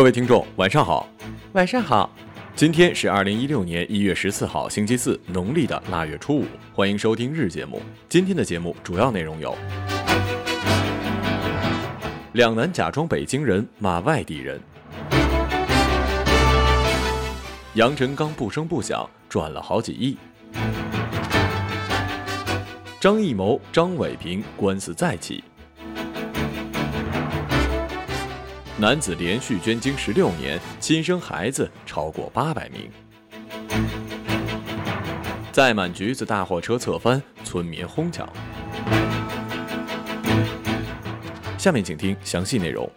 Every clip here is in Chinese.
各位听众，晚上好，晚上好。今天是二零一六年一月十四号，星期四，农历的腊月初五。欢迎收听日节目。今天的节目主要内容有：两男假装北京人骂外地人；杨臣刚不声不响赚了好几亿；张艺谋、张伟平官司再起。男子连续捐精十六年，亲生孩子超过八百名。载满橘子大货车侧翻，村民哄抢。下面请听详细内容。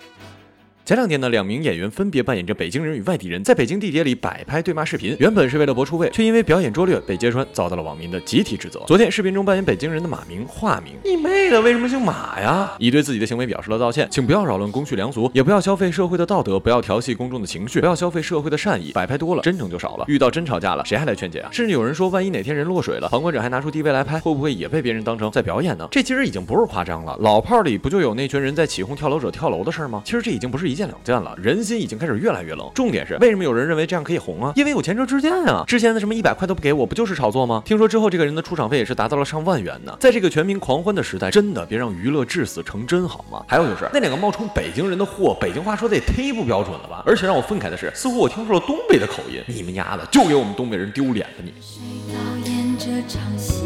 前两天呢，两名演员分别扮演着北京人与外地人，在北京地铁里摆拍对骂视频。原本是为了博出位，却因为表演拙劣被揭穿，遭到了网民的集体指责。昨天，视频中扮演北京人的马明化名，你妹的，为什么姓马呀？已对自己的行为表示了道歉，请不要扰乱公序良俗，也不要消费社会的道德，不要调戏公众的情绪，不要消费社会的善意。摆拍多了，真诚就少了。遇到真吵架了，谁还来劝解啊？甚至有人说，万一哪天人落水了，旁观者还拿出 DV 来拍，会不会也被别人当成在表演呢？这其实已经不是夸张了。老炮里不就有那群人在起哄跳楼者跳楼的事吗？其实这已经不是一件两件了。人。心已经开始越来越冷。重点是，为什么有人认为这样可以红啊？因为有前车之鉴啊！之前的什么一百块都不给我，不就是炒作吗？听说之后，这个人的出场费也是达到了上万元呢。在这个全民狂欢的时代，真的别让娱乐至死成真好吗？还有就是那两个冒充北京人的货，北京话说的也忒不标准了吧？而且让我愤慨的是，似乎我听出了东北的口音。你们丫的，就给我们东北人丢脸吧你！谁导演这场戏？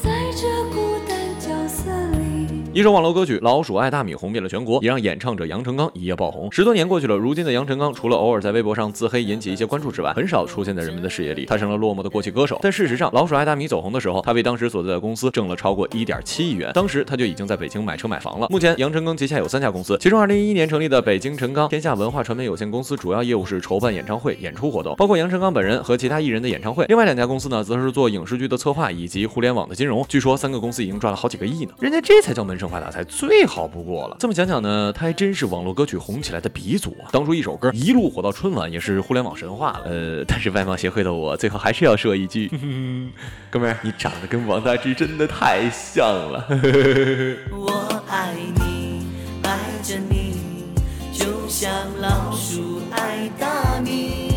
在这孤单角色里一首网络歌曲《老鼠爱大米》红遍了全国，也让演唱者杨成刚一夜爆红。十多年过去了，如今的杨成刚除了偶尔在微博上自黑引起一些关注之外，很少出现在人们的视野里。他成了落寞的过气歌手。但事实上，《老鼠爱大米》走红的时候，他为当时所在的公司挣了超过一点七亿元。当时他就已经在北京买车买房了。目前，杨成刚旗下有三家公司，其中二零一一年成立的北京陈刚天下文化传媒有限公司，主要业务是筹办演唱会、演出活动，包括杨成刚本人和其他艺人的演唱会。另外两家公司呢，则是做影视剧的策划以及互联网的金融。据说三个公司已经赚了好几个亿呢。人家这才叫门闷声发大财，最。好不过了，这么讲讲呢，他还真是网络歌曲红起来的鼻祖啊！当初一首歌一路火到春晚，也是互联网神话了。呃，但是外貌协会的我，最后还是要说一句，哥们儿，你长得跟王大治真的太像了。我爱你，爱着你，就像老鼠爱大米，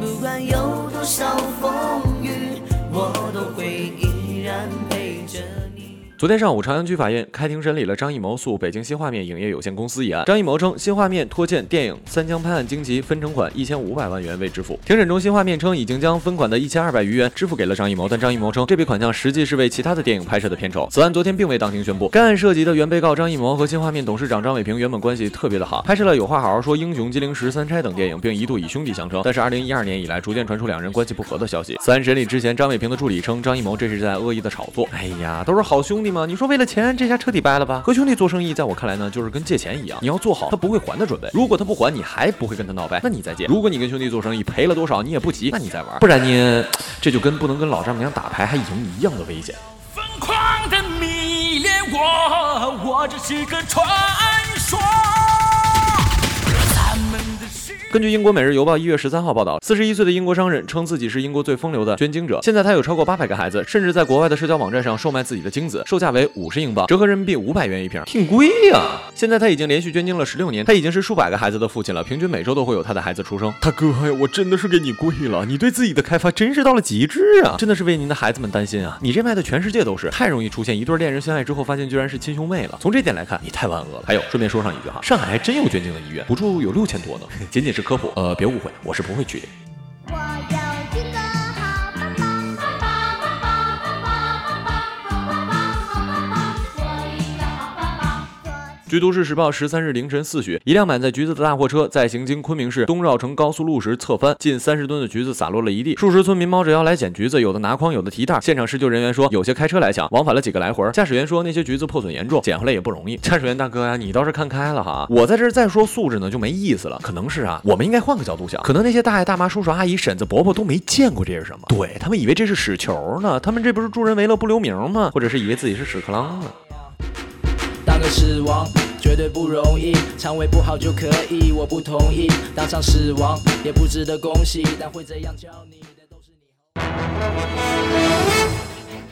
不管有多少风雨，我都会依然陪着。昨天上午，朝阳区法院开庭审理了张艺谋诉北京新画面影业有限公司一案。张艺谋称，新画面拖欠电影《三枪拍案惊奇》分成款一千五百万元未支付。庭审中，新画面称已经将分款的一千二百余元支付给了张艺谋，但张艺谋称这笔款项实际是为其他的电影拍摄的片酬。此案昨天并未当庭宣布。该案涉及的原被告张艺谋和新画面董事长张伟平原本关系特别的好，拍摄了《有话好好说》《英雄金陵十三钗》等电影，并一度以兄弟相称。但是，二零一二年以来，逐渐传出两人关系不和的消息。此案审理之前，张伟平的助理称张艺谋这是在恶意的炒作。哎呀，都是好兄弟嘛，你说为了钱？这下彻底掰了吧？和兄弟做生意，在我看来呢，就是跟借钱一样，你要做好他不会还的准备。如果他不还，你还不会跟他闹掰，那你再借。如果你跟兄弟做生意赔了多少，你也不急，那你再玩。不然你 这就跟不能跟老丈母娘打牌还赢一样的危险。疯狂的迷恋我，我只是个传说。根据英国《每日邮报》一月十三号报道，四十一岁的英国商人称自己是英国最风流的捐精者。现在他有超过八百个孩子，甚至在国外的社交网站上售卖自己的精子，售价为五十英镑，折合人民币五百元一瓶，挺贵呀。现在他已经连续捐精了十六年，他已经是数百个孩子的父亲了，平均每周都会有他的孩子出生。大哥呀，我真的是给你跪了，你对自己的开发真是到了极致啊！真的是为您的孩子们担心啊！你这卖的全世界都是，太容易出现一对恋人相爱之后发现居然是亲兄妹了。从这点来看，你太万恶了。还有，顺便说上一句哈，上海还真有捐精的医院，补助有六千多呢。仅仅是科普，呃，别误会。我是不会去的。据都市时报十三日凌晨四许，一辆满载橘子的大货车在行经昆明市东绕城高速路时侧翻，近三十吨的橘子洒落了一地，数十村民猫着腰来捡橘子，有的拿筐，有的提袋。现场施救人员说，有些开车来抢，往返了几个来回。驾驶员说，那些橘子破损严重，捡回来也不容易。驾驶员大哥呀，你倒是看开了哈，我在这儿再说素质呢就没意思了。可能是啊，我们应该换个角度想，可能那些大爷大妈、叔叔阿姨、婶子伯伯都没见过这是什么，对他们以为这是屎球呢，他们这不是助人为乐不留名吗？或者是以为自己是屎壳郎呢？死亡绝对不容易，肠胃不好就可以，我不同意，当场死亡也不值得恭喜，但会这样叫你的都是你。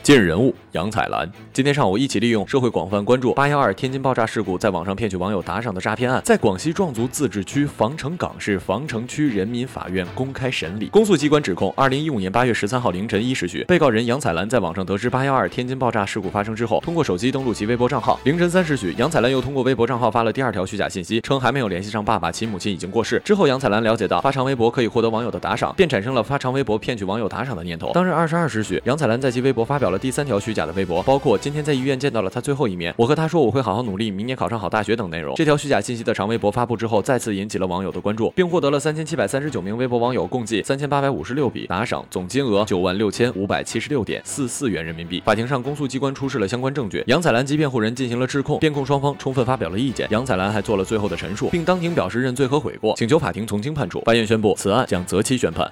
今日人物杨彩兰，今天上午一起利用社会广泛关注八幺二天津爆炸事故，在网上骗取网友打赏的诈骗案，在广西壮族自治区防城港市防城区人民法院公开审理。公诉机关指控，二零一五年八月十三号凌晨一时许，被告人杨彩兰在网上得知八幺二天津爆炸事故发生之后，通过手机登录其微博账号。凌晨三时许，杨彩兰又通过微博账号发了第二条虚假信息，称还没有联系上爸爸，其母亲已经过世。之后，杨彩兰了解到发长微博可以获得网友的打赏，便产生了发长微博骗取网友打赏的念头。当日二十二时许，杨彩兰在其微博发表了第三条虚假的。微博包括今天在医院见到了他最后一面，我和他说我会好好努力，明年考上好大学等内容。这条虚假信息的长微博发布之后，再次引起了网友的关注，并获得了三千七百三十九名微博网友共计三千八百五十六笔打赏，总金额九万六千五百七十六点四四元人民币。法庭上，公诉机关出示了相关证据，杨彩兰及辩护人进行了质控，辩控双方充分发表了意见，杨彩兰还做了最后的陈述，并当庭表示认罪和悔过，请求法庭从轻判处。法院宣布此案将择期宣判。